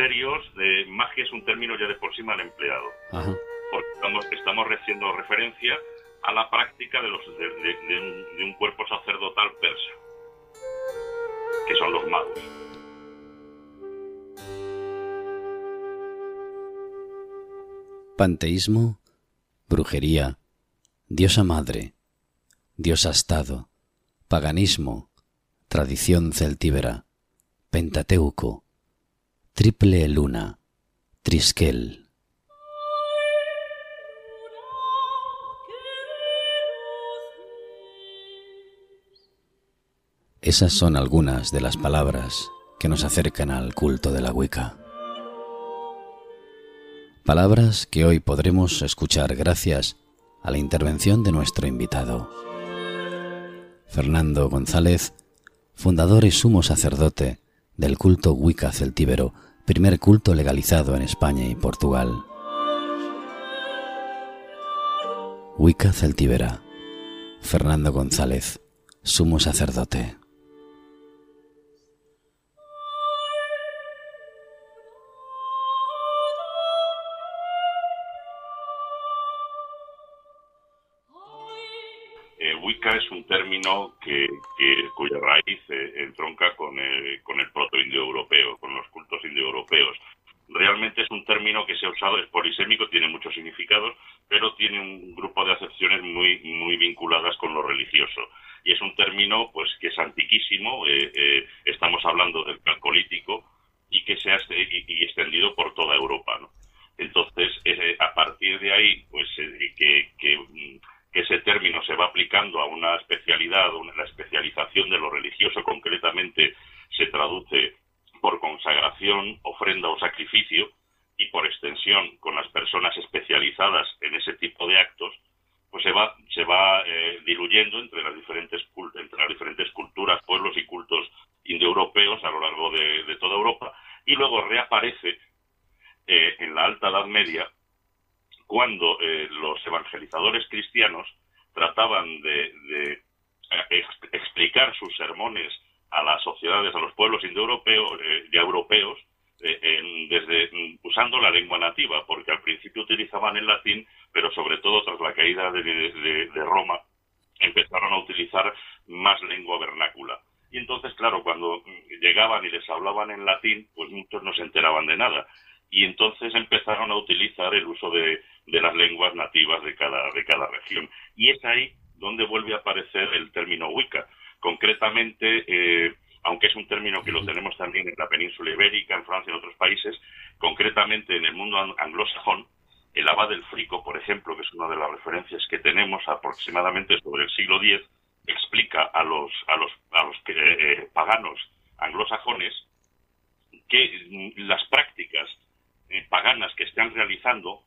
serios, de magia es un término ya de por sí mal empleado. Porque estamos, estamos haciendo referencia a la práctica de, los, de, un, cuerpo sacerdotal persa, que son los magos. Panteísmo, brujería, diosa madre, diosa estado, paganismo, tradición celtíbera, pentateuco, triple luna, trisquel. Esas son algunas de las palabras que nos acercan al culto de la Wicca. Palabras que hoy podremos escuchar gracias a la intervención de nuestro invitado. Fernando González, fundador y sumo sacerdote del culto Wicca celtíbero, primer culto legalizado en España y Portugal. Wicca celtíbera. Fernando González, sumo sacerdote. Que, cuya raíz eh, entronca con el, con el proto-indoeuropeo, con los cultos indoeuropeos. Realmente es un término que se ha usado, es polisémico, tiene muchos significados, pero tiene un grupo de acepciones muy, muy vinculadas con lo religioso. Y es un término pues que es antiquísimo, eh, eh, estamos hablando del calcolítico, y que se ha y, extendido por toda Europa. Entonces, a partir de ahí, pues que ese término se va aplicando a una especialidad, la especialización de lo religioso concretamente se traduce por consagración, ofrenda o sacrificio, y por extensión con las personas especializadas en ese tipo de actos, pues se va, se va eh, diluyendo entre las, diferentes, entre las diferentes culturas, pueblos y cultos indoeuropeos a lo largo de, toda Europa, y luego reaparece eh, en la Alta Edad Media cuando eh, los evangelizadores cristianos trataban de, eh, explicar sus sermones a las sociedades, a los pueblos indoeuropeos, eh, europeos, desde mm, usando la lengua nativa, porque al principio utilizaban el latín, pero sobre todo tras la caída de, Roma empezaron a utilizar más lengua vernácula. Y entonces, claro, cuando mm, llegaban y les hablaban en latín, pues muchos no se enteraban de nada. Y entonces empezaron a utilizar el uso de, de las lenguas nativas de cada, de cada región. Y es ahí donde vuelve a aparecer el término Wicca. Concretamente, eh, aunque es un término que lo tenemos también en la península ibérica, en Francia y en otros países, concretamente en el mundo anglosajón, el abad del Frico, por ejemplo, que es una de las referencias que tenemos aproximadamente sobre el siglo X, explica a los, a los, a los eh, paganos anglosajones que las prácticas eh, paganas que están realizando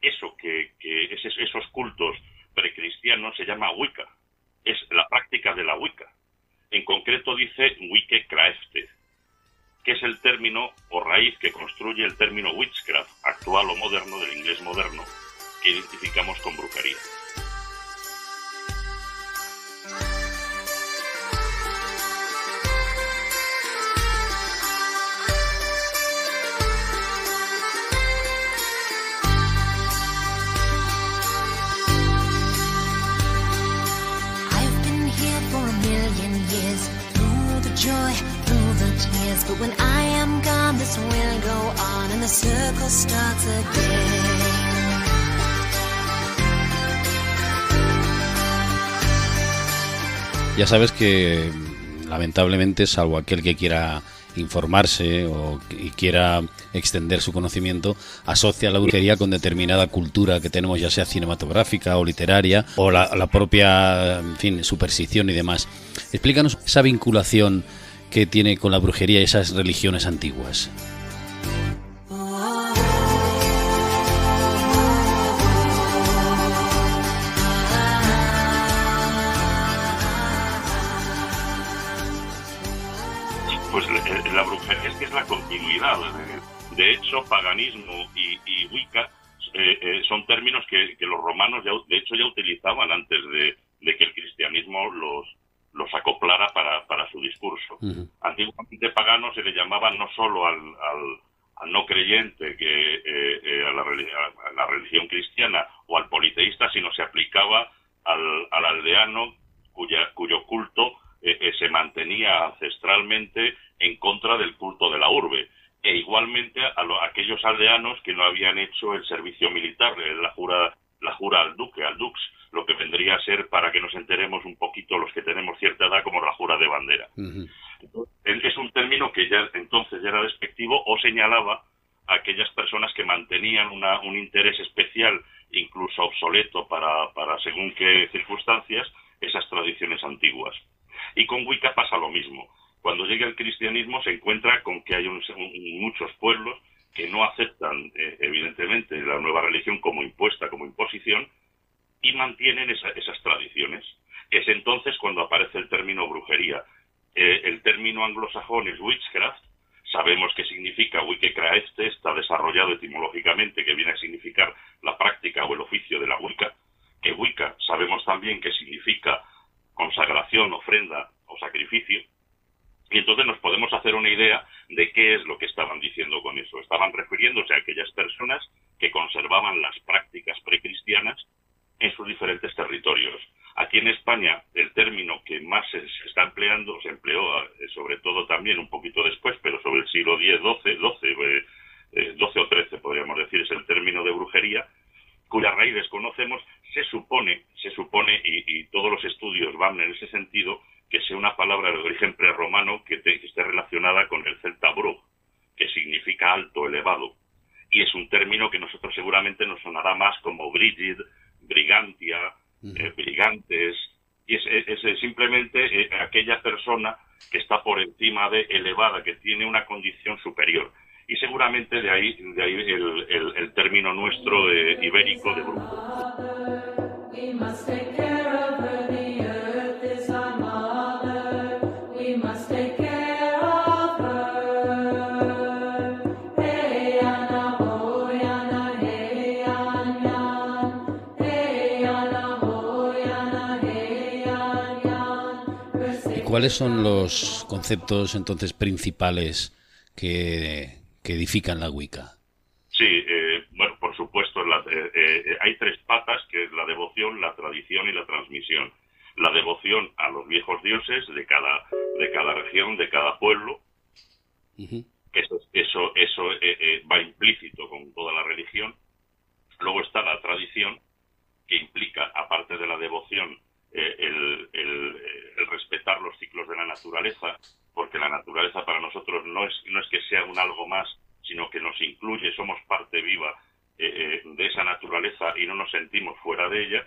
eso que, esos cultos precristianos se llama Wicca. Es la práctica de la Wicca. En concreto dice Wicca-Crafte, que es el término o raíz que construye el término witchcraft, actual o moderno del inglés moderno, que identificamos con brujería. Ya sabes que lamentablemente, salvo aquel que quiera informarse o y quiera extender su conocimiento, asocia la brujería con determinada cultura que tenemos, ya sea cinematográfica o literaria, o la, la propia, en fin, superstición y demás. Explícanos esa vinculación que tiene con la brujería y esas religiones antiguas. Es que la continuidad. De hecho, paganismo y, Wicca eh, eh, son términos que, los romanos ya, de hecho ya utilizaban antes de que el cristianismo los, los acoplara para, para su discurso. Antiguamente pagano se le llamaba no solo al, al no creyente, que eh, eh, a, la, religión cristiana o al politeísta, sino se aplicaba al, aldeano cuya, cuyo culto eh, se mantenía ancestralmente en contra del culto de la urbe e igualmente a, aquellos aldeanos que no habían hecho el servicio militar, la jura, la jura al duque, al dux, lo que vendría a ser, para que nos enteremos un poquito los que tenemos cierta edad, como la jura de bandera. Es un término que ya entonces ya era despectivo o señalaba a aquellas personas que mantenían un interés especial, incluso obsoleto para, para según qué circunstancias, esas tradiciones antiguas. Y con Wicca pasa lo mismo. Cuando llega el cristianismo se encuentra con que hay muchos pueblos que no aceptan, eh, evidentemente, la nueva religión como impuesta, como imposición, y mantienen esas tradiciones. Es entonces cuando aparece el término brujería. Eh, el término anglosajón es witchcraft, sabemos qué significa Wicca-Craefte, está desarrollado etimológicamente, que viene a significar la práctica o el oficio de la Wicca, que Wicca sabemos también que significa consagración, ofrenda o sacrificio, y entonces nos podemos hacer una idea de qué es lo que estaban diciendo con eso. Estaban refiriéndose a aquellas personas que conservaban las prácticas precristianas en sus diferentes territorios. Aquí en España el término que más se, está empleando, se empleó eh, sobre todo también un poquito después, pero sobre el siglo X, XII, XII, XII o XIII podríamos decir, es el término de brujería, cuya raíz desconocemos, se supone, se supone, y, todos los estudios van en ese sentido, que sea una palabra de origen prerromano que, que esté relacionada con el celta brug, que significa alto, elevado. Y es un término que nosotros seguramente nos sonará más como Brigid, brigantia, eh, brigantes, y es, simplemente eh, aquella persona que está por encima de elevada, que tiene una condición superior. Y seguramente de ahí, de ahí el, el, término nuestro de ibérico de brujo. ¿Cuáles son los conceptos entonces principales que, edifican la Wicca? Sí, eh, bueno, por supuesto, eh, eh, hay tres patas, que es la devoción, la tradición y la transmisión. La devoción a los viejos dioses de cada, de cada región, de cada pueblo, eso, eso, eso va implícito con toda la religión. Luego está la tradición, que implica, aparte de la devoción, el, respetar los ciclos de la naturaleza, porque la naturaleza para nosotros no es, no es que sea un algo más, sino que nos incluye, somos parte viva eh, eh, de esa naturaleza y no nos sentimos fuera de ella.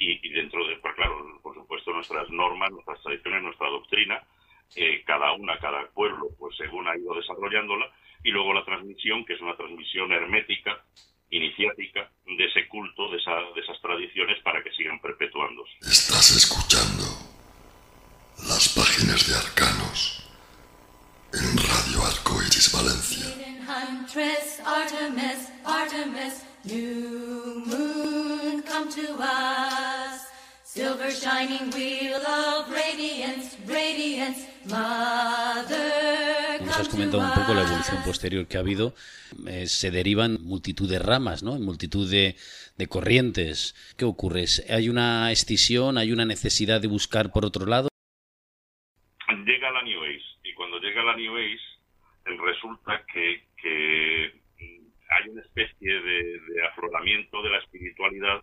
Y, dentro de, pues claro, por supuesto, nuestras normas, nuestras tradiciones, nuestra doctrina, eh, cada una, cada pueblo, pues según ha ido desarrollándola, y luego la transmisión, que es una transmisión hermética, iniciática, de ese culto, de, de esas tradiciones para que sigan perpetuándose. Estás escuchando las páginas de Arcanos en Radio Arcoiris Valencia. Huntress, Artemis, new moon, come to us. Silver shining wheel of radiance, radiance, mother. Nos has comentado un poco la evolución posterior que ha habido. Eh, se derivan multitud de ramas, ¿no? Multitud de, de corrientes. ¿Qué ocurre? ¿Hay una escisión? ¿Hay una necesidad de buscar por otro lado? Llega la New Age y cuando llega la New Age resulta que, hay una especie de, afloramiento de la espiritualidad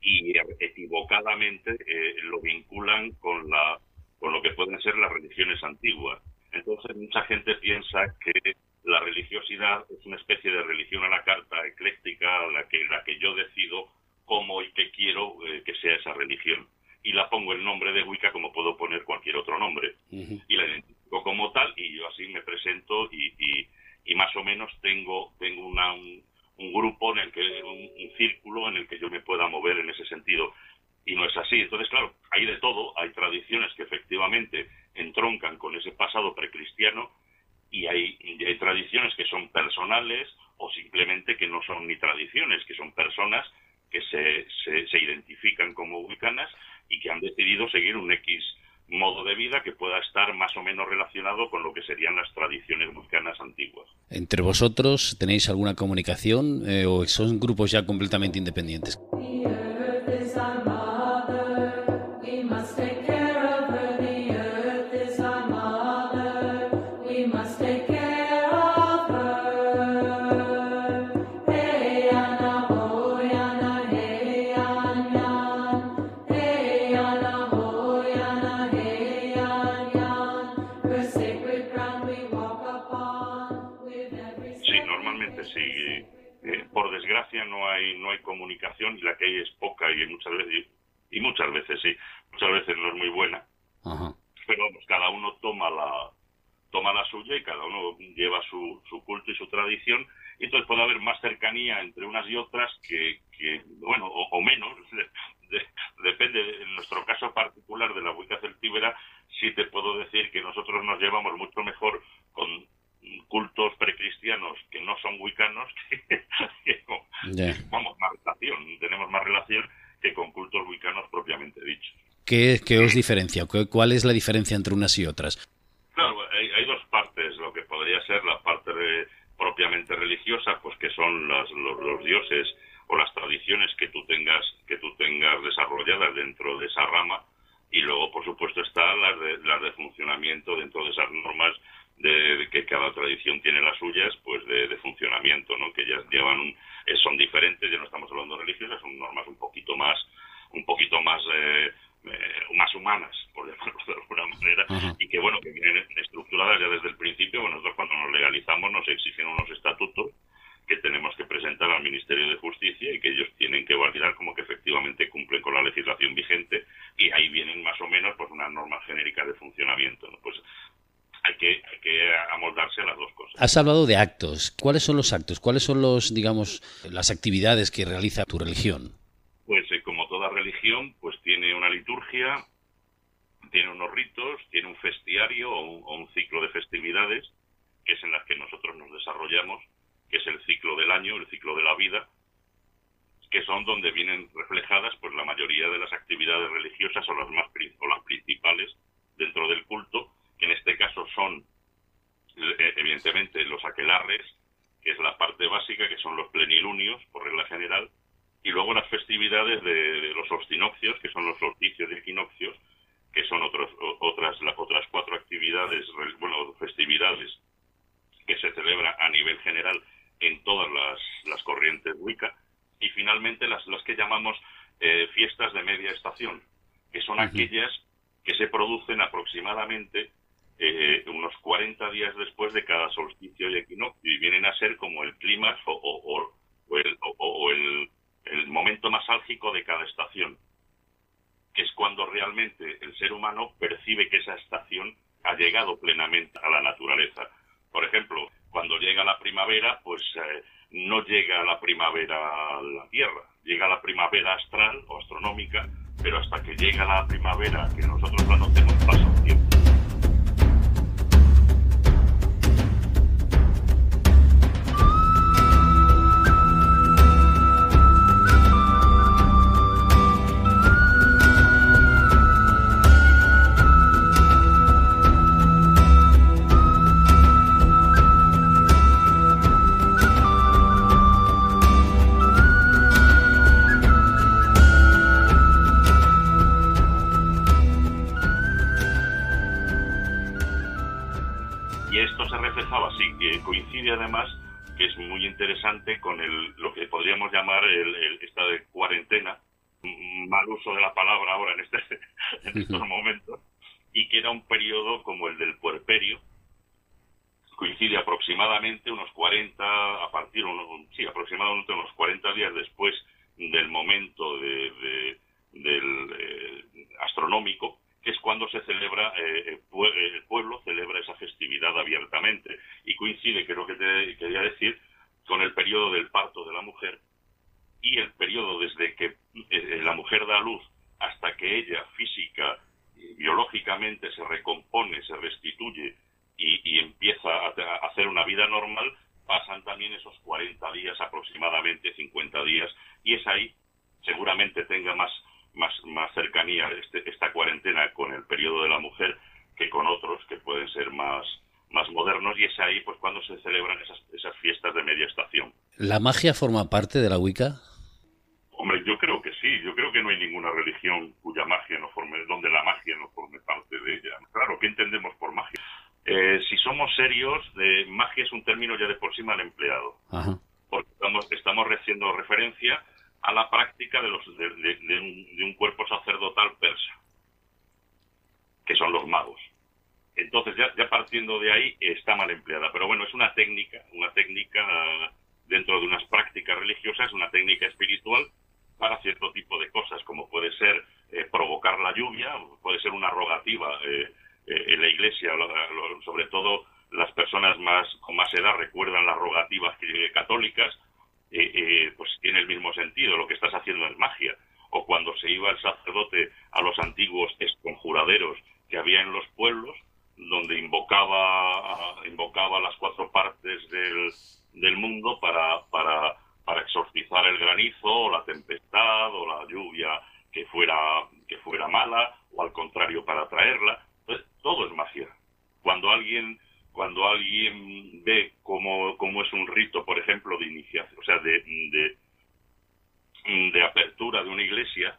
y equivocadamente eh, lo vinculan con la con lo que pueden ser las religiones antiguas. Entonces mucha gente piensa que la religiosidad es una especie de religión a la carta ecléctica, la que, la que yo decido cómo y qué quiero eh, que sea esa religión. Y la pongo el nombre de Wicca como puedo poner cualquier otro nombre. Y la identifico como tal y yo así me presento y, y, más o menos tengo, tengo una, un, grupo en el que, un, círculo en el que yo me pueda mover en ese sentido y no es así. Entonces, claro, hay de todo, hay tradiciones que efectivamente entroncan con ese pasado precristiano y hay, tradiciones que son personales o simplemente que no son ni tradiciones, que son personas que se, se, identifican como wiccanas y que han decidido seguir un X modo de vida que pueda estar más o menos relacionado con lo que serían las tradiciones vulcanas antiguas. ¿Entre vosotros tenéis alguna comunicación eh, o son grupos ya completamente independientes? ¿Qué, qué os diferencia? ¿Cuál es la diferencia entre unas y otras? Claro, hay, dos partes. Lo que podría ser la parte propiamente religiosa, pues que son los, los, dioses o las tradiciones que tú tengas que tú tengas desarrolladas dentro de esa rama y luego por supuesto está las de, las de funcionamiento dentro de esas normas de, que cada tradición tiene las suyas, pues de, funcionamiento, ¿no? Que ya llevan un, eh, son diferentes, ya no estamos hablando de religiosas, son normas un poquito más, un poquito más, eh, eh, más humanas, por llamarlo de alguna manera, y que bueno, que vienen estructuradas ya desde el principio, bueno, nosotros cuando nos legalizamos nos exigen unos estatutos que tenemos que presentar al Ministerio de Justicia y que ellos tienen que validar como que efectivamente cumplen con la legislación vigente y ahí vienen más o menos pues unas normas genéricas de funcionamiento. ¿no? Pues hay que, amoldarse a las dos cosas. Has hablado de actos. ¿Cuáles son los actos? ¿Cuáles son los, digamos, las actividades que realiza tu religión? Pues eh, como toda religión, pues tiene una liturgia, tiene unos ritos, tiene un festiario o un, ciclo de festividades, que es en las que nosotros nos desarrollamos, que es el ciclo del año, el ciclo de la vida, que son donde vienen reflejadas pues la mayoría de las actividades religiosas o las más o las principales dentro del culto que en este caso son eh, evidentemente los aquelarres, que es la parte básica, que son los plenilunios, por regla general, y luego las festividades de, los ostinoccios, que son los solsticios y equinoccios, que son otros, otras, las otras cuatro actividades, bueno, festividades que se celebran a nivel general en todas las, corrientes Wicca, y finalmente las, las que llamamos eh, fiestas de media estación, que son aquellas que se producen aproximadamente eh, unos 40 días después de cada solsticio y equinoccio y vienen a ser como el clima o, el, el, de cada estación, que es cuando realmente el ser humano percibe que esa estación ha llegado plenamente a la naturaleza. Por ejemplo, cuando llega la primavera, pues eh, no llega la primavera a la Tierra, llega la primavera astral o astronómica, pero hasta que llega la primavera, que nosotros la notemos, además que es muy interesante con el, lo que podríamos llamar el, esta de cuarentena, mal uso de la palabra ahora en, este, en estos momentos, y que era un periodo como el del puerperio, coincide aproximadamente unos 40, a partir, sí, aproximadamente unos 40 días después del momento de, del eh, astronómico, que es cuando se celebra, eh, el pueblo celebra esa festividad abiertamente. Y coincide, que es lo que te quería decir, con el periodo del parto de la mujer y el periodo desde que eh, la mujer da luz hasta que ella física y biológicamente se recompone, se restituye y, empieza a, a, hacer una vida normal, pasan también esos 40 días aproximadamente, 50 días, y es ahí, seguramente tenga más más, más cercanía este, esta cuarentena con el periodo de la mujer que con otros que pueden ser más, más modernos y es ahí pues cuando se celebran esas, esas fiestas de media estación. ¿La magia forma parte de la Wicca? Hombre, yo creo que sí. Yo creo que no hay ninguna religión cuya magia no forme, donde la magia no forme parte de ella. Claro, ¿qué entendemos por magia? Eh, si somos serios, de magia es un término ya de por sí mal empleado. Porque estamos, estamos haciendo referencia a la práctica de, los, de, un, cuerpo sacerdotal persa, que son los magos. Entonces, ya, ya partiendo de ahí, está mal empleada. Pero bueno, es una técnica, una técnica dentro de unas prácticas religiosas, una técnica espiritual para cierto tipo de cosas, como puede ser eh, provocar la lluvia, puede ser una rogativa eh, eh, en la iglesia, sobre todo las personas más con más edad recuerdan las rogativas católicas, pues tiene el mismo sentido, lo que estás haciendo es magia. O cuando se iba el sacerdote a los antiguos esconjuraderos que había en los pueblos, donde invocaba, invocaba las cuatro partes del, del mundo para, para, para exorcizar el granizo o la tempestad o la lluvia que fuera, que fuera mala o al contrario para traerla. Entonces, todo es magia. Cuando alguien, cuando alguien ve cómo, cómo es un rito, por ejemplo, de iniciación, o sea, de, de, de apertura de una iglesia,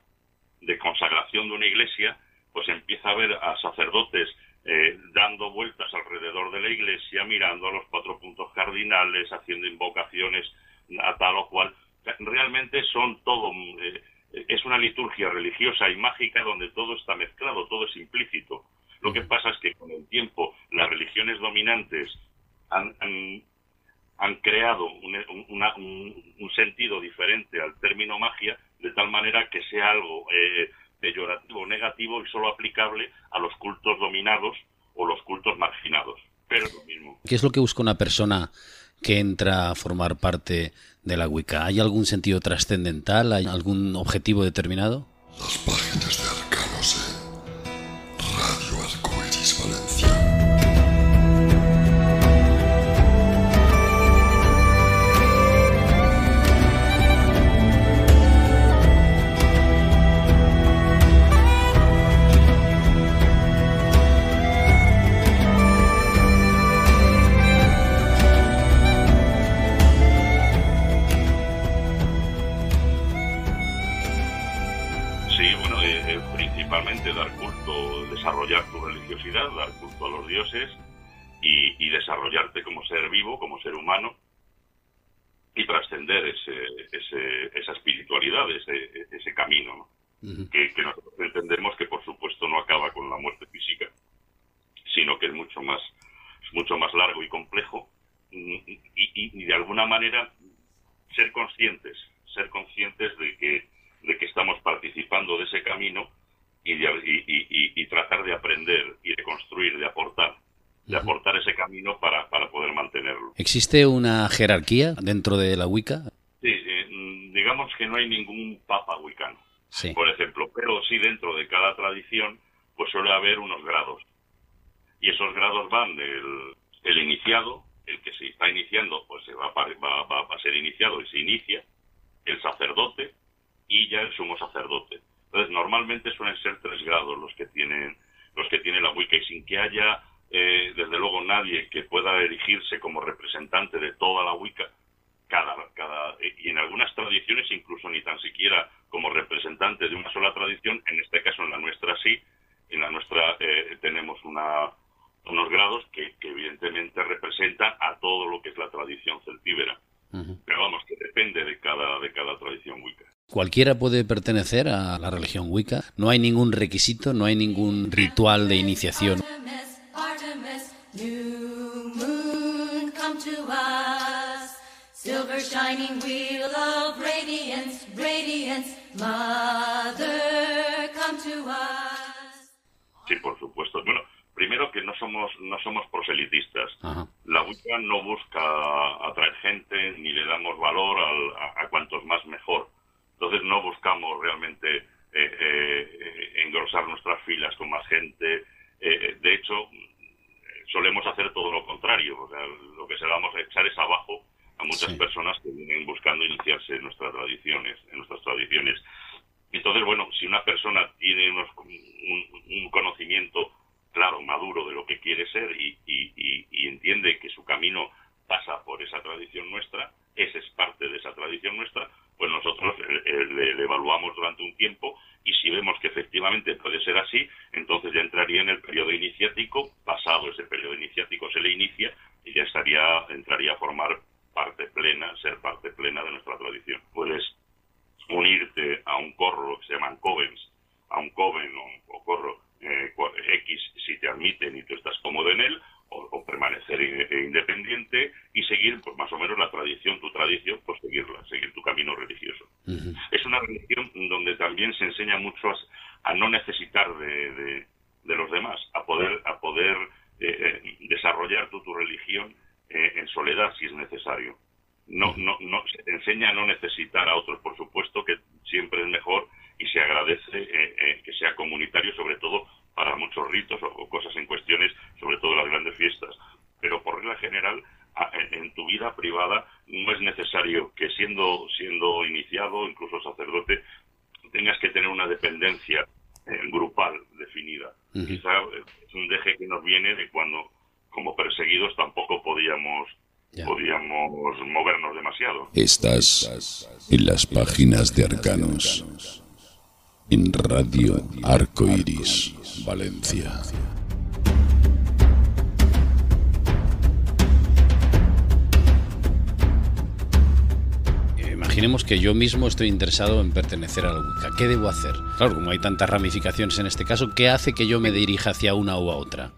de consagración de una iglesia, pues empieza a ver a sacerdotes eh, dando vueltas alrededor de la iglesia, mirando a los cuatro puntos cardinales, haciendo invocaciones a tal o cual. Realmente son todo, eh, es una liturgia religiosa y mágica donde todo está mezclado, todo es implícito. Lo que pasa es que con el tiempo las religiones dominantes han, han, creado un, sentido diferente al término magia, de tal manera que sea algo eh, peyorativo, negativo y solo aplicable a los cultos dominados o los cultos marginados. Pero es lo mismo. ¿Qué es lo que busca una persona que entra a formar parte de la Wicca? ¿Hay algún sentido trascendental? ¿Hay algún objetivo determinado? Y, desarrollarte como ser vivo, como ser humano y trascender ese, esa espiritualidad, ese, ese camino, que, nosotros entendemos que por supuesto no acaba con la muerte física, sino que es mucho más, mucho más largo y complejo. Y, y, de alguna manera ser conscientes, ser conscientes de que, de que estamos participando de ese camino y, y, tratar de aprender y de construir, de aportar de aportar ese camino para, para poder mantenerlo. ¿Existe una jerarquía dentro de la Wicca? Sí, eh, digamos que no hay ningún papa wicano, por ejemplo, pero sí dentro de cada tradición pues suele haber unos grados. Y esos grados van del el iniciado, el que se está iniciando, pues se va, va, va a ser iniciado y se inicia, el sacerdote y ya el sumo sacerdote. Entonces, normalmente suelen ser tres grados los que tienen los que tiene la Wicca y sin que haya eh, desde luego nadie que pueda erigirse como representante de toda la Wicca, cada, cada, y en algunas tradiciones incluso ni tan siquiera como representante de una sola tradición, en este caso en la nuestra sí, en la nuestra eh, tenemos una, unos grados que, evidentemente representan a todo lo que es la tradición celtíbera. Pero vamos, que depende de cada, de cada tradición Wicca. Cualquiera puede pertenecer a la religión Wicca. No hay ningún requisito, no hay ningún ritual de iniciación. Silver shining wheel of radiance, radiance, mother, come to us. Sí, por supuesto. Bueno, primero que no somos no somos proselitistas. La Wicca no busca atraer gente ni le damos valor a, cuantos más mejor. Entonces no buscamos realmente eh, eh, engrosar nuestras filas con más gente. Eh, de hecho, solemos hacer todo lo contrario. O sea, lo que se vamos a echar es abajo a muchas personas que vienen buscando iniciarse en nuestras tradiciones, en nuestras tradiciones. Entonces, bueno, si una persona tiene unos, un, conocimiento claro, maduro de lo que quiere ser y, entiende que su camino pasa por esa tradición nuestra, esa es parte de esa tradición nuestra, pues nosotros le, evaluamos durante un tiempo y si vemos que efectivamente puede ser así, entonces ya entraría en el periodo iniciático, pasado ese periodo iniciático se le inicia y ya estaría, entraría a formar parte plena, ser parte plena de nuestra tradición. Puedes unirte a un corro que se llaman covens, a un coven o, corro eh, X si te admiten y tú estás cómodo en él, o, permanecer independiente y seguir pues más o menos la tradición, tu tradición, pues seguirla, seguir tu camino religioso. Es una religión donde también se enseña mucho a, no necesitar de, los demás, a poder, a poder eh, eh, desarrollar tu, tu religión en soledad si es necesario. No, no, no, se enseña a no necesitar a otros, por supuesto que siempre es mejor y se agradece eh, eh, que sea comunitario, sobre todo para muchos ritos o, cosas en cuestiones, sobre todo las grandes fiestas. Pero por regla general, en, tu vida privada no es necesario que siendo, siendo iniciado, incluso sacerdote, tengas que tener una dependencia eh, grupal definida. Quizá es un deje que nos viene de cuando, como perseguidos, tampoco podíamos podíamos movernos demasiado. Estás en las páginas de Arcanos, en Radio Arco Iris, Valencia. Imaginemos que yo mismo estoy interesado en pertenecer a la Wicca. ¿Qué debo hacer? Claro, como hay tantas ramificaciones en este caso, ¿qué hace que yo me dirija hacia una u otra?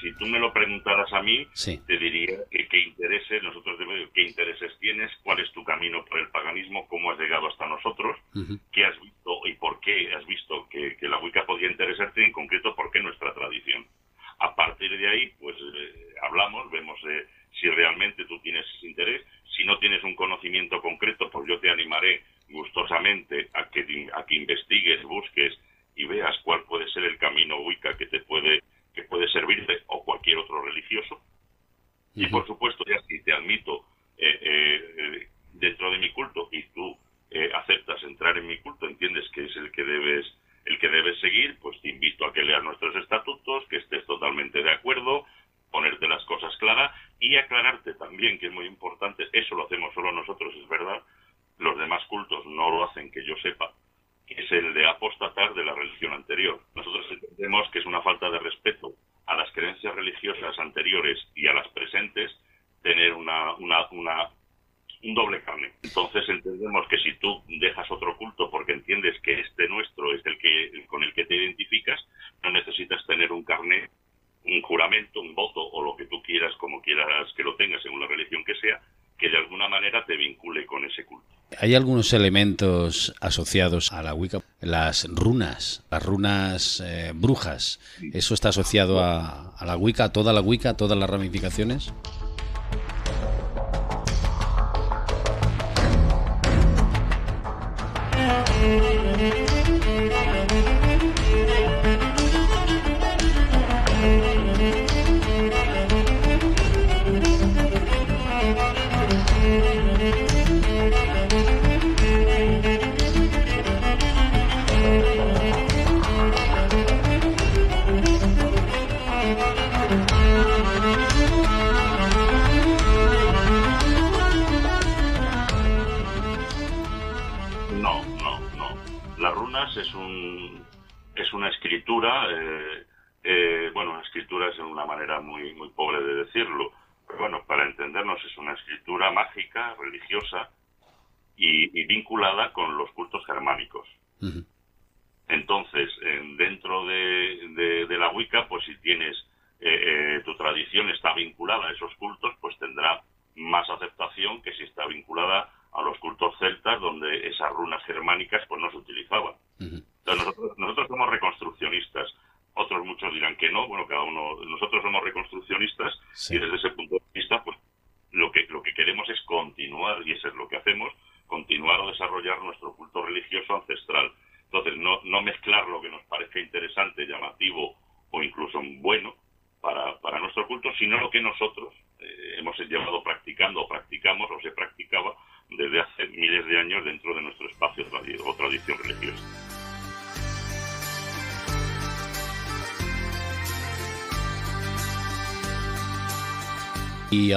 Si, tú me lo preguntaras a mí, te diría que qué intereses, nosotros qué intereses tienes, cuál es tu camino por el paganismo, cómo has llegado hasta nosotros, qué has visto y por qué has visto que, la Wicca podía interesarte y en concreto por qué nuestra tradición. A partir de ahí, pues eh, hablamos, vemos eh, si realmente tú tienes interés. Si no tienes un conocimiento concreto, pues yo te animaré gustosamente a que, a que investigues, busques y veas cuál puede ser el camino Wicca que te puede que puede servirte o cualquier otro religioso. Y por supuesto, ya si te admito eh, eh, dentro de mi culto y tú eh, aceptas entrar en mi culto, entiendes que es el que debes el que debes seguir, pues te invito a que leas nuestros estatutos, que estés totalmente de acuerdo, ponerte las cosas claras y aclararte también, que es muy importante, eso lo hacemos solo nosotros, es verdad, los demás cultos no lo hacen que yo sepa, es el de apostatar de la religión anterior. Nosotros entendemos que es una falta de respeto a las creencias religiosas anteriores y a las presentes tener una, una, una un doble carne. Entonces entendemos que si tú dejas otro culto porque entiendes que este nuestro es el que con el que te identificas, no necesitas tener un carne, un juramento, un voto o lo que tú quieras, como quieras que lo tengas según la religión que sea, que de alguna manera te vincule con ese culto. Hay algunos elementos asociados a la Wicca, las runas, las runas eh, brujas. ¿Eso está asociado a, a la Wicca, a toda la Wicca, a todas las ramificaciones?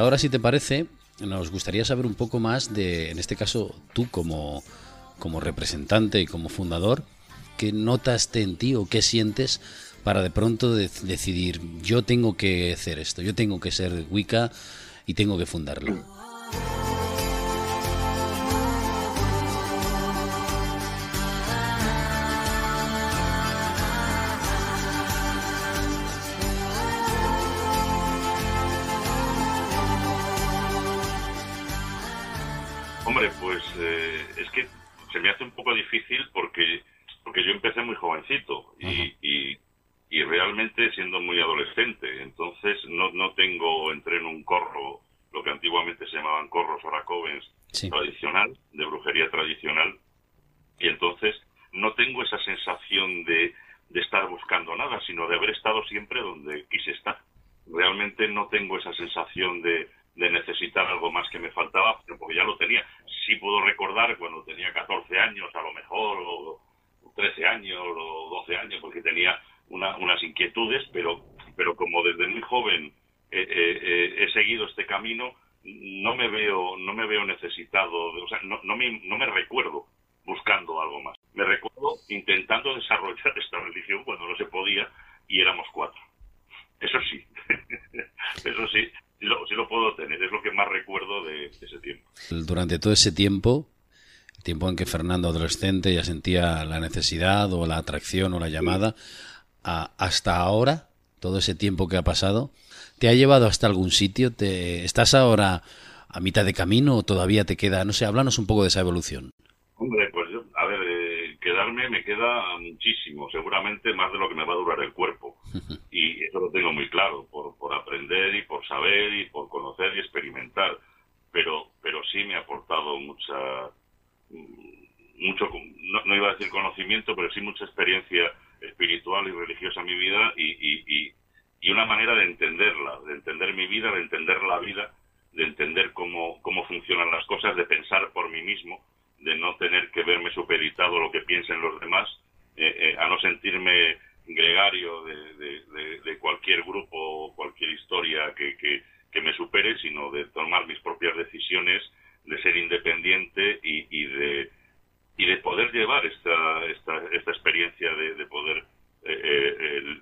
Ahora, si te parece, nos gustaría saber un poco más de, en este caso, tú como, como representante y como fundador, ¿qué notaste en ti o qué sientes para de pronto decidir, yo tengo que hacer esto, yo tengo que ser Wicca y tengo que fundarlo? Se me hace un poco difícil porque porque yo empecé muy jovencito y, y, realmente siendo muy adolescente. Entonces no, no tengo, entré en un corro, lo que antiguamente se llamaban corros oracovens tradicional, de brujería tradicional. Y entonces no tengo esa sensación de, de estar buscando nada, sino de haber estado siempre donde quise estar. Realmente no tengo esa sensación de, de necesitar algo más que me faltaba, porque ya lo tenía. Sí puedo recordar cuando tenía 14 años, a lo mejor, o 13 años o 12 años, porque tenía unas inquietudes, pero, pero como desde muy joven he seguido este camino, no me veo, no me veo necesitado, o sea, no, no, me, no me recuerdo buscando algo más. Me recuerdo intentando desarrollar esta religión cuando no se podía y éramos cuatro. Eso sí, eso sí, sí lo, puedo tener, es lo que más recuerdo de, ese tiempo. Durante todo ese tiempo, el tiempo en que Fernando adolescente ya sentía la necesidad o la atracción o la llamada, hasta ahora, todo ese tiempo que ha pasado, ¿te ha llevado hasta algún sitio? ¿Te, ¿Estás ahora a mitad de camino o todavía te queda? No sé, háblanos un poco de esa evolución. Hombre, pues me queda muchísimo, seguramente más de lo que me va a durar el cuerpo. y eso lo tengo muy claro, por, por aprender y por saber y por conocer y experimentar. Pero, pero sí me ha aportado mucha, mucho, no, iba a decir conocimiento, pero sí mucha experiencia espiritual y religiosa en mi vida y, y, y, una manera de entenderla, de entender mi vida, de entender la vida, de entender cómo, cómo funcionan las cosas, de pensar por mí mismo, de no tener que verme superitado lo que piensen los demás, eh, eh, a no sentirme gregario de, de, cualquier grupo o cualquier historia que, que, que, me supere, sino de tomar mis propias decisiones, de ser independiente y, y de y de poder llevar esta, esta, esta experiencia de, poder eh, eh,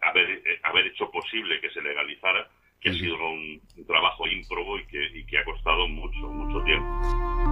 haber, eh, haber hecho posible que se legalizara, que ha sido un, trabajo ímprobo y que, y que ha costado mucho, mucho tiempo.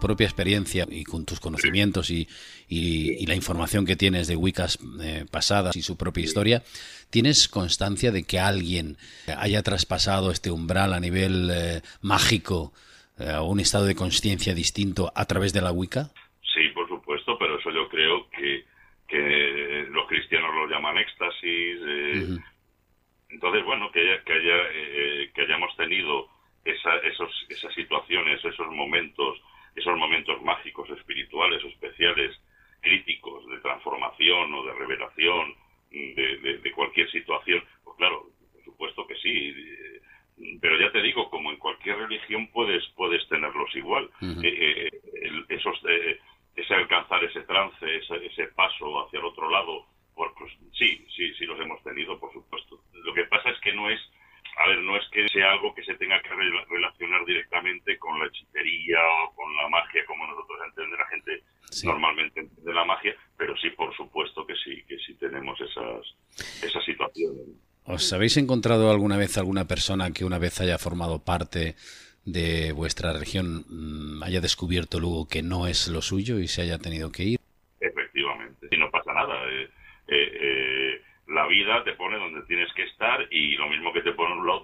Propia experiencia y con tus conocimientos y, y, la información que tienes de Wiccas eh, pasadas y su propia historia, ¿tienes constancia de que alguien haya traspasado este umbral a nivel eh, mágico, eh, a un estado de conciencia distinto a través de la Wicca? Sí, por supuesto, pero eso yo creo que, que los cristianos lo llaman éxtasis. Entonces, bueno, que, haya, que, haya, que hayamos tenido esa, esos, esas situaciones, esos momentos esos momentos mágicos, espirituales especiales, críticos, de transformación o de revelación de, cualquier situación, pues claro, por supuesto que sí. Eh, pero ya te digo, como en cualquier religión puedes puedes tenerlos igual. Eh, eh, esos, ese alcanzar ese trance, ese, ese paso hacia el otro lado, pues sí, sí, sí los hemos tenido, por supuesto. Lo que pasa es que no es a ver, no es que sea algo que se tenga que relacionar directamente con la hechicería o con la magia, como nosotros entendemos, la gente normalmente entiende la magia, pero sí, por supuesto que sí, que sí tenemos esas, esas situaciones. ¿Os habéis encontrado alguna vez alguna persona que una vez haya formado parte de vuestra región mm, haya descubierto luego que no es lo suyo y se haya tenido que ir? Efectivamente, y no pasa nada. Eh, eh, eh la vida te pone donde tienes que estar y lo mismo que te pone un lado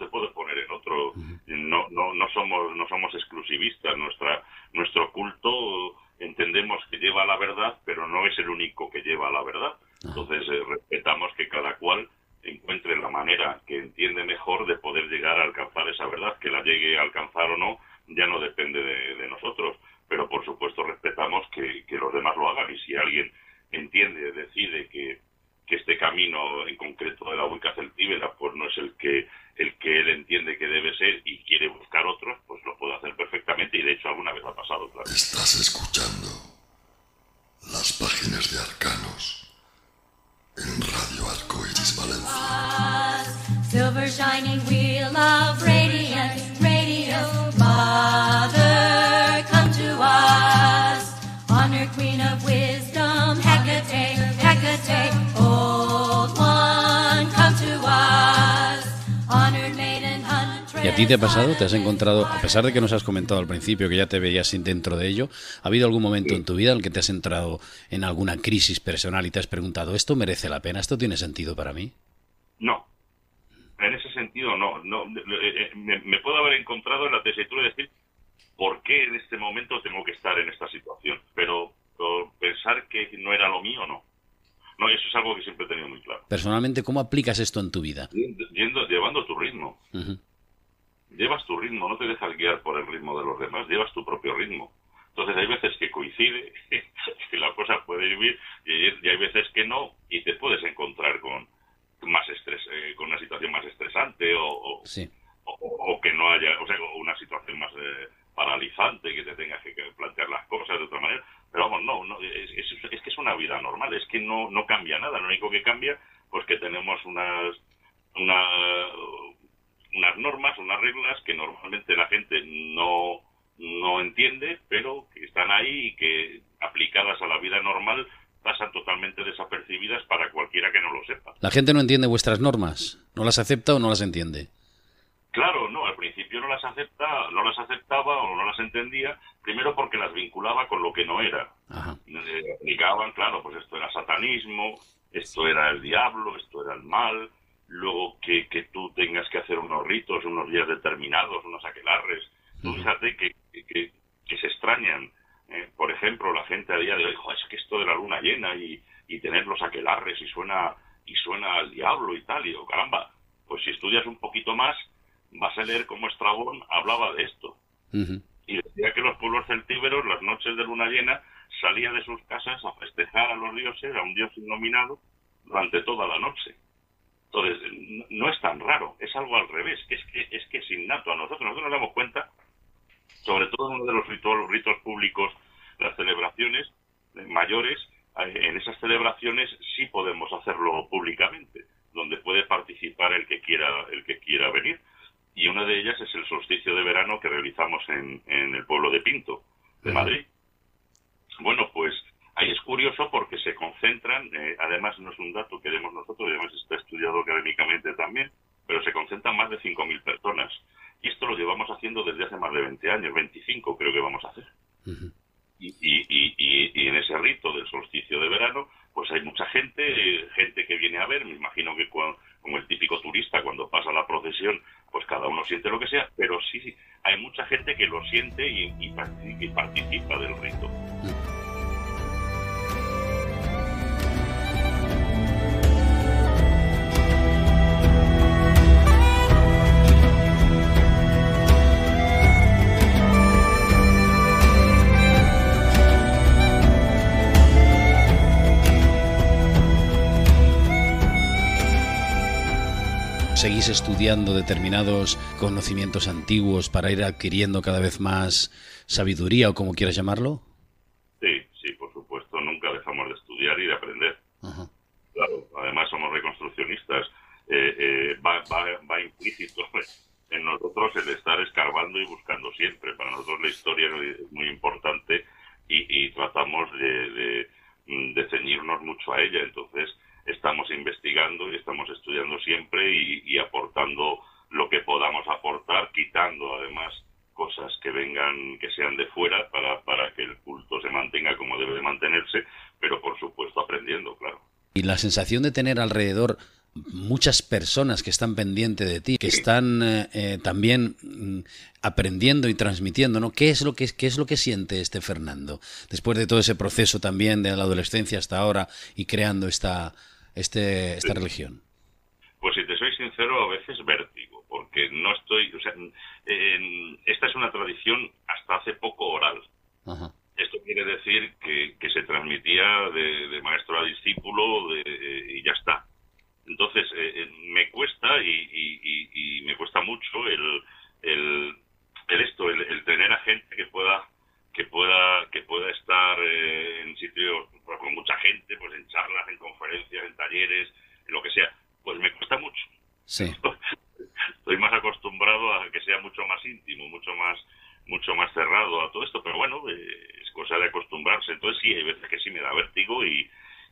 ha pasado? ¿Te has encontrado, a pesar de que nos has comentado al principio que ya te veías sin dentro de ello, ¿ha habido algún momento en tu vida en el que te has entrado en alguna crisis personal y te has preguntado, ¿esto merece la pena? ¿Esto tiene sentido para mí? No. En ese sentido, no. no eh, eh, me, me puedo haber encontrado en la tesitura de decir por qué en este momento tengo que estar en esta situación. Pero por pensar que no era lo mío, no. No, eso es algo que siempre he tenido muy claro. Personalmente, ¿cómo aplicas esto en tu vida? Yendo, llevando tu ritmo. Ujú. Llevas tu ritmo, no te dejas guiar por el ritmo de los demás, llevas tu propio ritmo. Entonces hay veces que coincide, que la cosa puede ir y, y hay veces que no, y te puedes encontrar con más estrés, eh, con una situación más estresante o, o- Sí. o, o que no haya, o sea, una situación más eh, paralizante, que te tengas que, que plantear las cosas de otra manera. Pero vamos, no, no es, es- es que es una vida normal, es que no, no cambia nada. Lo único que cambia, pues que tenemos unas, una, unas normas, unas reglas que normalmente la gente no, no entiende, pero que están ahí y que aplicadas a la vida normal pasan totalmente desapercibidas para cualquiera que no lo sepa. ¿La gente no entiende vuestras normas? ¿No las acepta o no las entiende? Claro, no, al principio no las acepta, no las aceptaba o no las entendía, primero porque las vinculaba con lo que no era. Ajá. Eh, explicaban, claro, pues esto era satanismo, esto era el diablo, esto era el mal, luego que, que tú tengas que hacer unos ritos, unos días determinados, unos aquelarres. Tú fíjate que, que, que se extrañan. eh, por ejemplo, la gente a día de hoy, "Jo, es que esto de la luna llena y, y tener los aquelarres y suena, y suena al diablo y tal, y digo, caramba, pues si estudias un poquito más, vas a leer cómo Estrabón hablaba de esto y decía que los pueblos celtíberos, las noches de luna llena, salían de sus casas a festejar a los dioses, a un dios innominado, durante toda la noche. Entonces, no es tan raro, es algo al revés, es que es, que es innato a nosotros. Nosotros nos damos cuenta, sobre todo en uno de los ritos, los ritos públicos, las celebraciones eh, mayores, eh, en esas celebraciones sí podemos hacerlo públicamente, donde puede participar el que quiera, el que quiera venir y una de ellas es el solsticio de verano que realizamos en, en el pueblo de Pinto, de. Madrid. Bueno, pues ahí es curioso porque se concentran, eh, además no es un dato que demos nosotros, además está estudiado académicamente también, pero se concentran más de 5.000 personas. Y esto lo llevamos haciendo desde hace más de 20 años, 25 creo que vamos a hacer. Y, y, y, y- y en ese rito del solsticio de verano, pues hay mucha gente, eh, gente que viene a ver, me imagino que cuan- como el típico turista cuando pasa la procesión, pues cada uno siente lo que sea, pero sí, sí, hay mucha gente que lo siente y, participa, y participa del rito. ¿Seguís estudiando determinados conocimientos antiguos para ir adquiriendo cada vez más sabiduría o como quieras llamarlo? Sí, sí, por supuesto, nunca dejamos de estudiar y de aprender. Ajá. Claro, además somos reconstruccionistas. Eh, eh, va, va, va implícito en nosotros el estar escarbando y buscando siempre. Para nosotros la historia es muy importante y, y tratamos de, de, mm, de ceñirnos mucho a ella. Entonces estamos investigando y estamos estudiando siempre y, y aportando lo que podamos aportar, quitando además cosas que vengan, que sean de fuera para, para que el culto se mantenga como debe de mantenerse, pero por supuesto aprendiendo, claro. Y la sensación de tener alrededor muchas personas que están pendientes de ti, que están eh, eh, también mm, aprendiendo y transmitiendo, ¿no? ¿Qué es lo que qué es lo que siente este Fernando después de todo ese proceso también de la adolescencia hasta ahora y creando esta este esta religión? Pues si te soy sincero, a veces vértigo, porque no estoy, o sea, esta es una tradición hasta hace poco oral. Esto quiere decir que, que se transmitía de, maestro a discípulo y ya está. Entonces, eh, eh, me cuesta y, me cuesta mucho el, el, esto, el, tener a gente que pueda que pueda que pueda estar eh, en sitios pues, con mucha gente, pues en charlas, en conferencias, en talleres, en lo que sea. Pues me cuesta mucho. Sí. Estoy más acostumbrado a que sea mucho más íntimo, mucho más mucho más cerrado a todo esto, pero bueno, es cosa de acostumbrarse. Entonces sí, hay veces que sí me da vértigo y,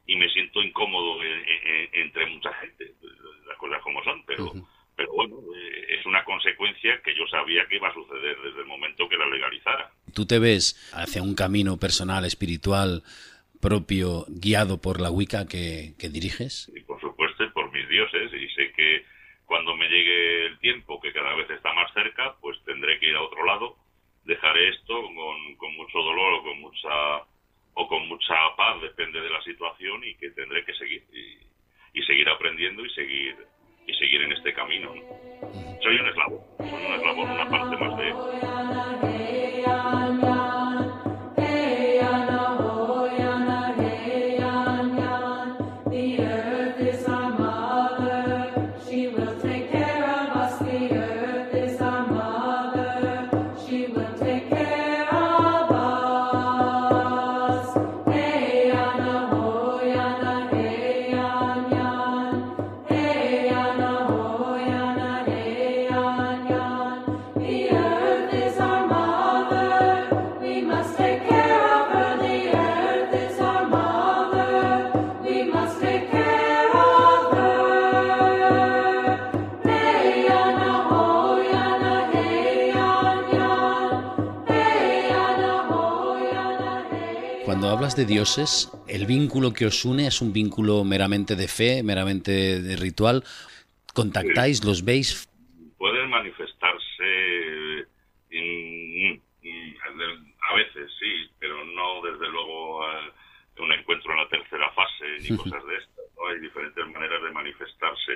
y me siento incómodo entre mucha gente, las cosas como son, pero, pero bueno, eh, es una consecuencia que yo sabía que iba a suceder desde el momento que la legalizara. ¿Tú te ves hacia un camino personal, espiritual, propio, guiado por la Wicca que, que diriges? Dioses, el vínculo que os une es un vínculo meramente de fe, meramente de ritual. ¿Contactáis, los veis? Pueden manifestarse a veces, sí, pero no desde luego un encuentro en la tercera fase ni cosas de estas. Hay diferentes maneras de manifestarse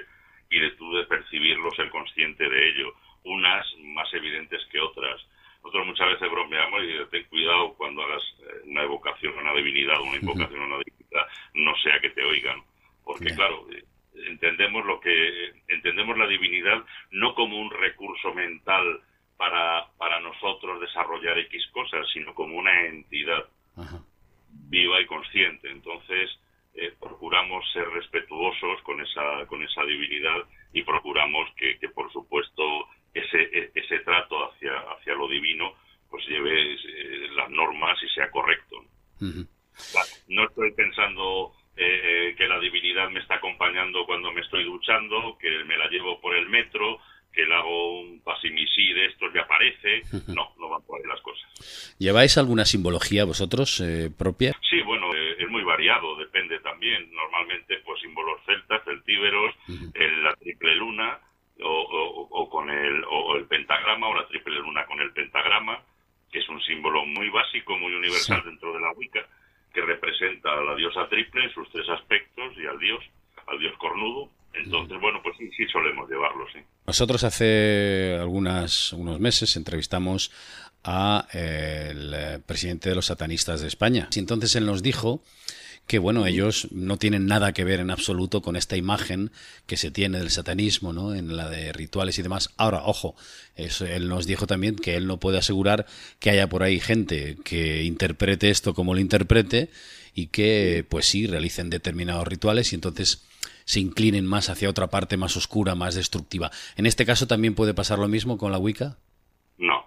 y de tú de percibirlo, ser consciente de ello, unas más evidentes que otras nosotros muchas veces bromeamos y ten cuidado cuando hagas eh, una evocación a una divinidad, una invocación a una divinidad, no sea que te oigan. Porque claro, eh, entendemos lo que entendemos la divinidad no como un recurso mental para, para nosotros desarrollar X cosas, sino como una entidad viva y consciente. Entonces, eh, procuramos ser respetuosos con esa, con esa divinidad y procuramos que, que por supuesto, ese, e, ese trato hacia, hacia lo divino pues lleve eh, las normas y sea correcto. No estoy pensando eh, que la divinidad me está acompañando cuando me estoy duchando, que me la llevo por el metro, que le hago un pasimisí de estos y aparece. No, no van por ahí las cosas. ¿Lleváis alguna simbología vosotros eh, propia? Sí, bueno, es muy variado, depende también. Normalmente, pues símbolos celtas, celtíberos, la triple luna, o, con el, o el pentagrama o la triple luna con el pentagrama, que es un símbolo muy básico, muy universal dentro de la Wicca, que representa a la diosa triple en sus tres aspectos y al dios, al dios cornudo. Entonces, bueno, pues sí, sí solemos llevarlo, sí. Nosotros hace algunas, unos meses entrevistamos a eh, el eh, presidente de los satanistas de España. Y entonces él nos dijo que bueno, ellos no tienen nada que ver en absoluto con esta imagen que se tiene del satanismo, ¿no? En la de rituales y demás. Ahora, ojo, él nos dijo también que él no puede asegurar que haya por ahí gente que interprete esto como lo interprete y que, pues sí, realicen determinados rituales y entonces se inclinen más hacia otra parte más oscura, más destructiva. ¿En este caso también puede pasar lo mismo con la Wicca? No.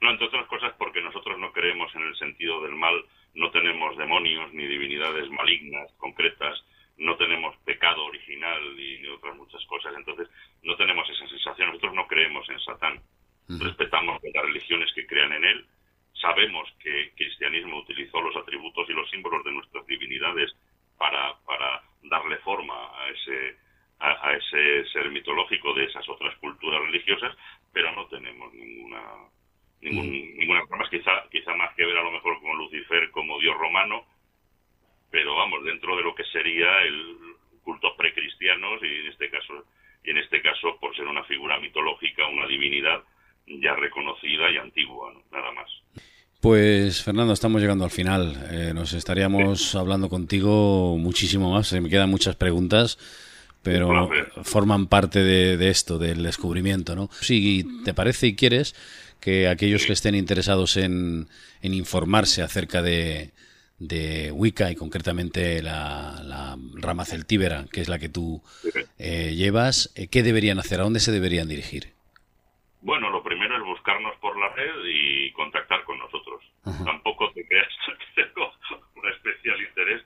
No, entre otras cosas porque nosotros no creemos en el sentido del mal no tenemos demonios ni divinidades malignas concretas, no tenemos pecado original y otras muchas cosas, entonces no tenemos esa sensación, nosotros no creemos en Satán, respetamos las religiones que crean en él, sabemos que el cristianismo utilizó los atributos y los símbolos de nuestras divinidades para, para darle forma a ese, a, ese ser mitológico de esas otras culturas religiosas, pero no tenemos ninguna ningún, mm. ninguna más, quizá, quizá más que ver a lo mejor con Lucifer como dios romano, pero vamos, dentro de lo que sería el cultos precristianos y en este caso y en este caso por ser una figura mitológica, una divinidad ya reconocida y antigua, nada más. Pues Fernando, estamos llegando al final. Eh, nos estaríamos hablando contigo muchísimo más. Se me quedan muchas preguntas, pero forman parte de, esto, del descubrimiento, ¿no? Si te parece y quieres que aquellos que estén interesados en, informarse acerca de, de Wicca y concretamente la, rama celtíbera, que es la que tú eh, llevas, eh, ¿qué deberían hacer? ¿A dónde se deberían dirigir? Bueno, lo primero es buscarnos por la red y contactar con nosotros. Tampoco te creas que tengo un especial interés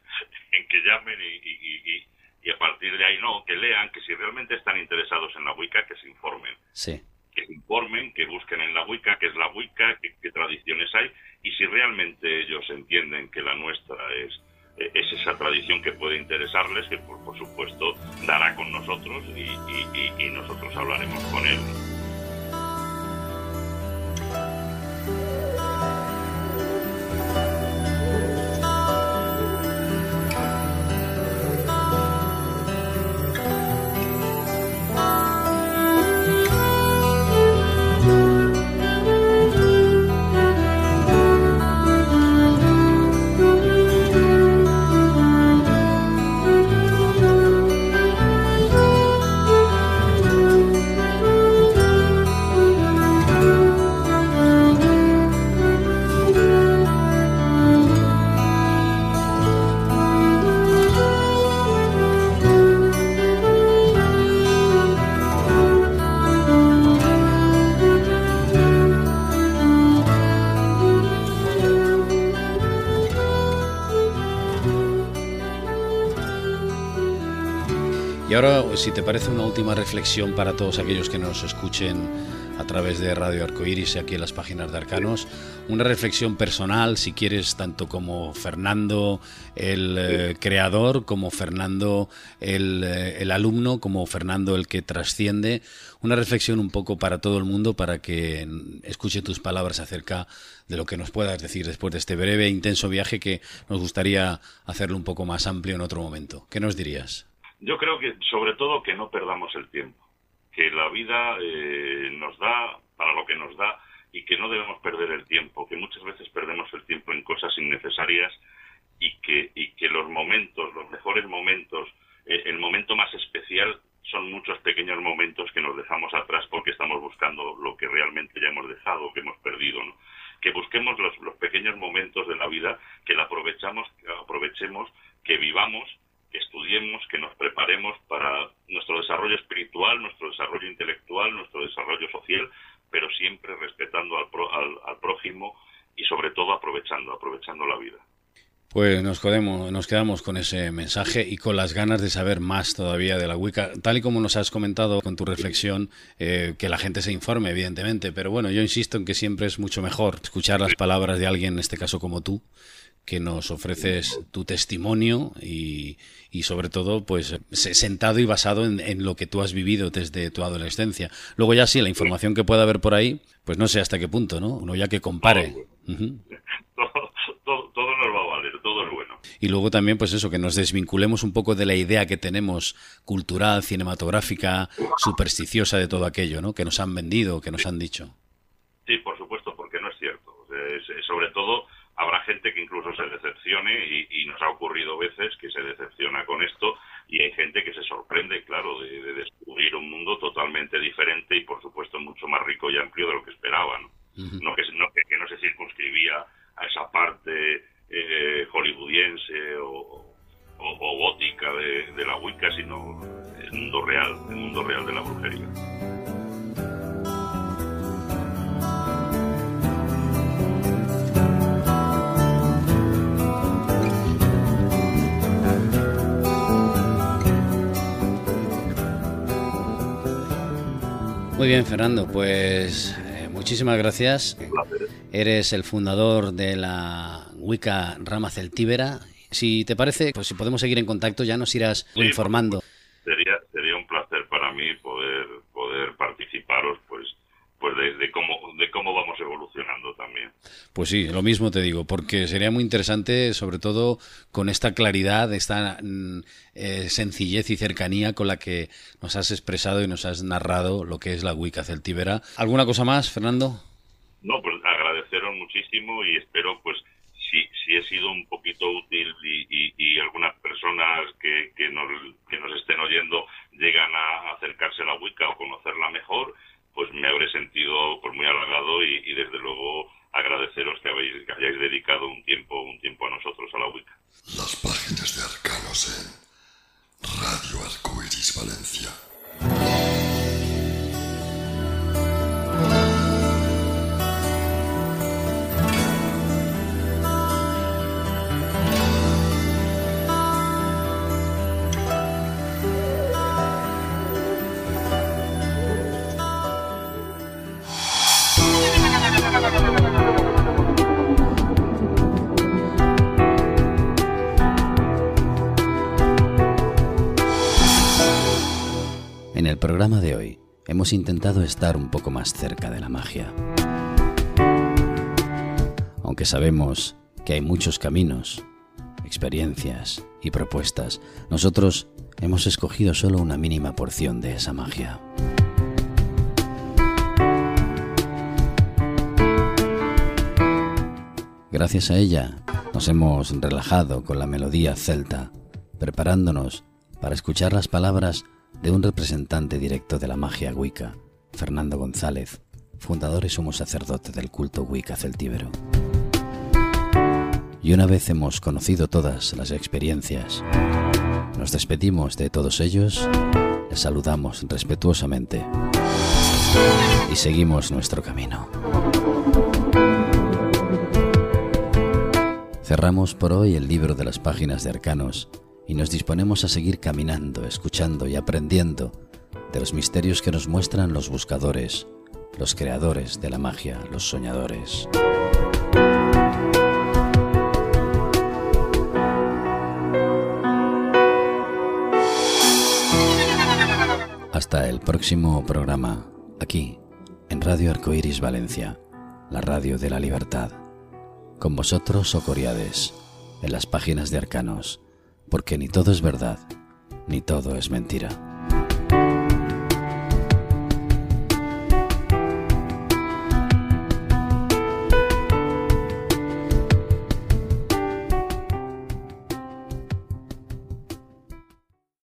en que llamen y, y, a partir de ahí no, que lean, que si realmente están interesados en la Wicca, que se informen. Sí. Que informen, que busquen en la Wicca qué es la Wicca, qué, tradiciones hay y si realmente ellos entienden que la nuestra es es esa tradición que puede interesarles, que por, por supuesto dará con nosotros y, y nosotros hablaremos con él. Si te parece una última reflexión para todos aquellos que nos escuchen a través de Radio Arcoiris y aquí en las páginas de Arcanos, una reflexión personal, si quieres, tanto como Fernando el eh, creador, como Fernando el, eh, el, alumno, como Fernando el que trasciende, una reflexión un poco para todo el mundo para que escuche tus palabras acerca de lo que nos puedas decir después de este breve e intenso viaje que nos gustaría hacerlo un poco más amplio en otro momento. ¿Qué nos dirías? Yo creo que sobre todo que no perdamos el tiempo, que la vida eh, nos da para lo que nos da y que no debemos perder el tiempo, que muchas veces perdemos el tiempo en cosas innecesarias y que, y que los momentos, los mejores momentos, eh, el momento más especial son muchos pequeños momentos que nos dejamos atrás porque estamos buscando lo que realmente ya hemos dejado, que hemos perdido, ¿no? Que busquemos los, los pequeños momentos de la vida, que la aprovechamos, que aprovechemos, que vivamos que estudiemos, que nos preparemos para nuestro desarrollo espiritual, nuestro desarrollo intelectual, nuestro desarrollo social, pero siempre respetando al, al, prójimo y sobre todo aprovechando, aprovechando la vida. Pues nos quedamos, nos quedamos con ese mensaje y con las ganas de saber más todavía de la Wicca, tal y como nos has comentado con tu reflexión, eh, que la gente se informe, evidentemente, pero bueno, yo insisto en que siempre es mucho mejor escuchar las palabras de alguien, en este caso como tú, que nos ofreces tu testimonio y, y sobre todo pues sentado y basado en, lo que tú has vivido desde tu adolescencia. Luego ya sí, la información que pueda haber por ahí, pues no sé hasta qué punto, ¿no? Uno ya que compare. todo, todo, nos va a valer, todo es bueno. Y luego también pues eso, que nos desvinculemos un poco de la idea que tenemos cultural, cinematográfica, supersticiosa de todo aquello, ¿no? Que nos han vendido, que nos han dicho. Sí, por supuesto, porque no es cierto. sobre todo habrá gente que incluso se decepcione y, nos ha ocurrido veces que se decepciona con esto y hay gente que se sorprende, claro, de, descubrir un mundo totalmente diferente y por supuesto mucho más rico y amplio de lo que esperaban. no, que, no, que, no se circunscribía a esa parte eh, hollywoodiense o, gótica de, de la Wicca, sino el mundo real, el mundo real de la brujería. Muy bien, Fernando, pues eh, muchísimas gracias. Eres el fundador de la Wicca Rama Celtíbera. Si te parece, pues si podemos seguir en contacto, ya nos irás informando. Sería, sería un placer para mí poder, poder participaros pues, pues de, cómo, de cómo vamos evolucionando también. Pues sí, lo mismo te digo, porque sería muy interesante, sobre todo con esta claridad, esta mm, eh, sencillez y cercanía con la que nos has expresado y nos has narrado lo que es la Wicca celtíbera. ¿Alguna cosa más, Fernando? No, pues agradeceros muchísimo y espero pues si, si he sido un poquito útil y, y, algunas personas que, que, nos, que nos estén oyendo llegan a acercarse a la Wicca o conocerla mejor, pues me habré sentido pues muy halagado y, desde luego agradeceros que, habéis, que hayáis dedicado un tiempo, un tiempo a nosotros a la Wicca. Las páginas de Arcanos en Radio Arcoiris Valencia. Hemos intentado estar un poco más cerca de la magia. Aunque sabemos que hay muchos caminos, experiencias y propuestas, nosotros hemos escogido solo una mínima porción de esa magia. Gracias a ella nos hemos relajado con la melodía celta, preparándonos para escuchar las palabras de un representante directo de la magia Wicca, Fernando González, fundador y sumo sacerdote del culto Wicca celtíbero. Y una vez hemos conocido todas las experiencias, nos despedimos de todos ellos, les saludamos respetuosamente y seguimos nuestro camino. Cerramos por hoy el libro de las páginas de Arcanos y nos disponemos a seguir caminando, escuchando y aprendiendo de los misterios que nos muestran los buscadores, los creadores de la magia, los soñadores. Hasta el próximo programa, aquí, en Radio Arcoiris Valencia, la radio de la libertad. Con vosotros, Ocoriades, en las páginas de Arcanos porque ni todo es verdad, ni todo es mentira.